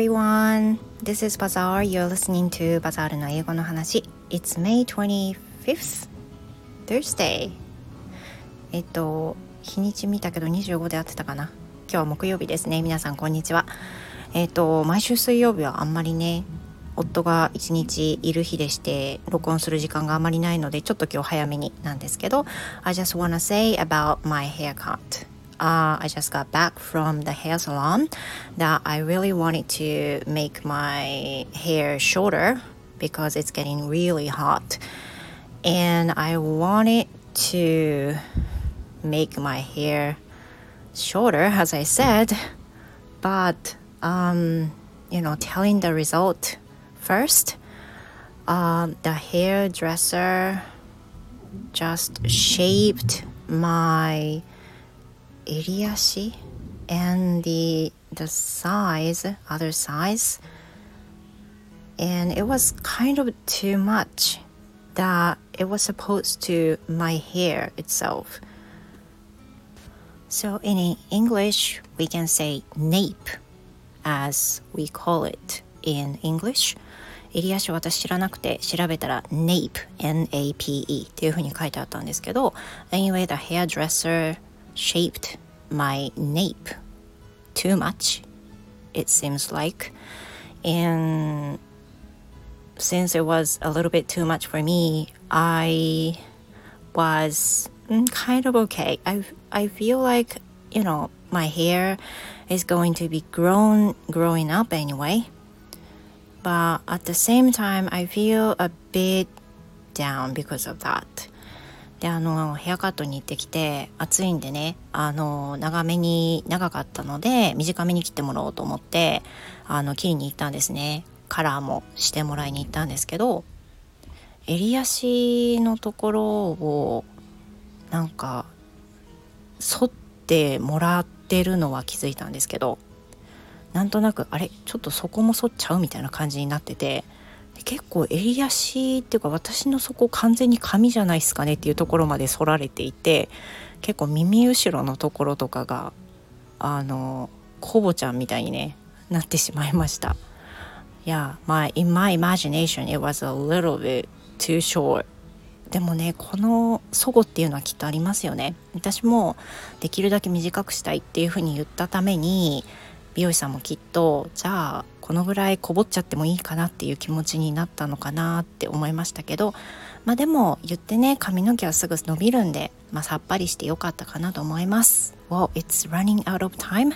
everyone. This is Bazaar. You're listening to Bazaar の英語の話。It's May 25th, Thursday. えっと、日にち見たけど25で合ってたかな。今日は木曜日ですね。皆さんこんにちは。えっと、毎週水曜日はあんまりね、夫が一日いる日でして録音する時間があまりないのでちょっと今日早めになんですけど I just wanna say about my haircut uh, I just got back from the hair salon that I really wanted to make my hair shorter because it's getting really hot. And I wanted to make my hair shorter as I said but um, you know telling the result first um, the hairdresser just shaped my iriashi and the the size other size and it was kind of too much that it was supposed to my hair itself so in english we can say nape as we call it in english 襟足私知らなくて調べたら nape N-A-P-E っていう風に書いてあったんですけど anyway the hairdresser shaped my nape too much it seems like. And since it was a little bit too much for me I was mm, kind of okay. I, I feel like you know my hair is going to be grown growing up anyway. But at the same time I feel a bit down because of that であのヘアカットに行ってきて暑いんでねあの長めに長かったので短めに切ってもらおうと思ってあの切りに行ったんですね。カラーもしてもらいに行ったんですけど襟足のところをなんか剃ってもらってるのは気づいたんですけどなんとなくあれちょっとそこも剃っちゃうみたいな感じになってて結構襟足っていうか私のそこ完全に髪じゃないですかねっていうところまで剃られていて結構耳後ろのところとかがあのコボちゃんみたいにねなってしまいました。いや、my, in my imagination it was a little bit too short でもねこの祖語っていうのはきっとありますよね私もできるだけ短くしたいっていうふうに言ったために美容師さんもきっとじゃあこのぐらいこぼっちゃってもいいかなっていう気持ちになったのかなって思いましたけどまあでも言ってね髪の毛はすぐ伸びるんで、まあ、さっぱりしてよかったかなと思います。Well, it's running out of time.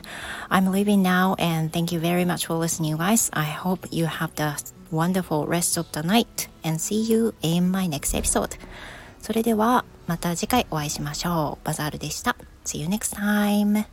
I'm leaving now and thank you very much for listening, you guys. I hope you have the wonderful rest of the night and see you in my next episode. それではまた次回お会いしましょう。バザールでした。See you next time.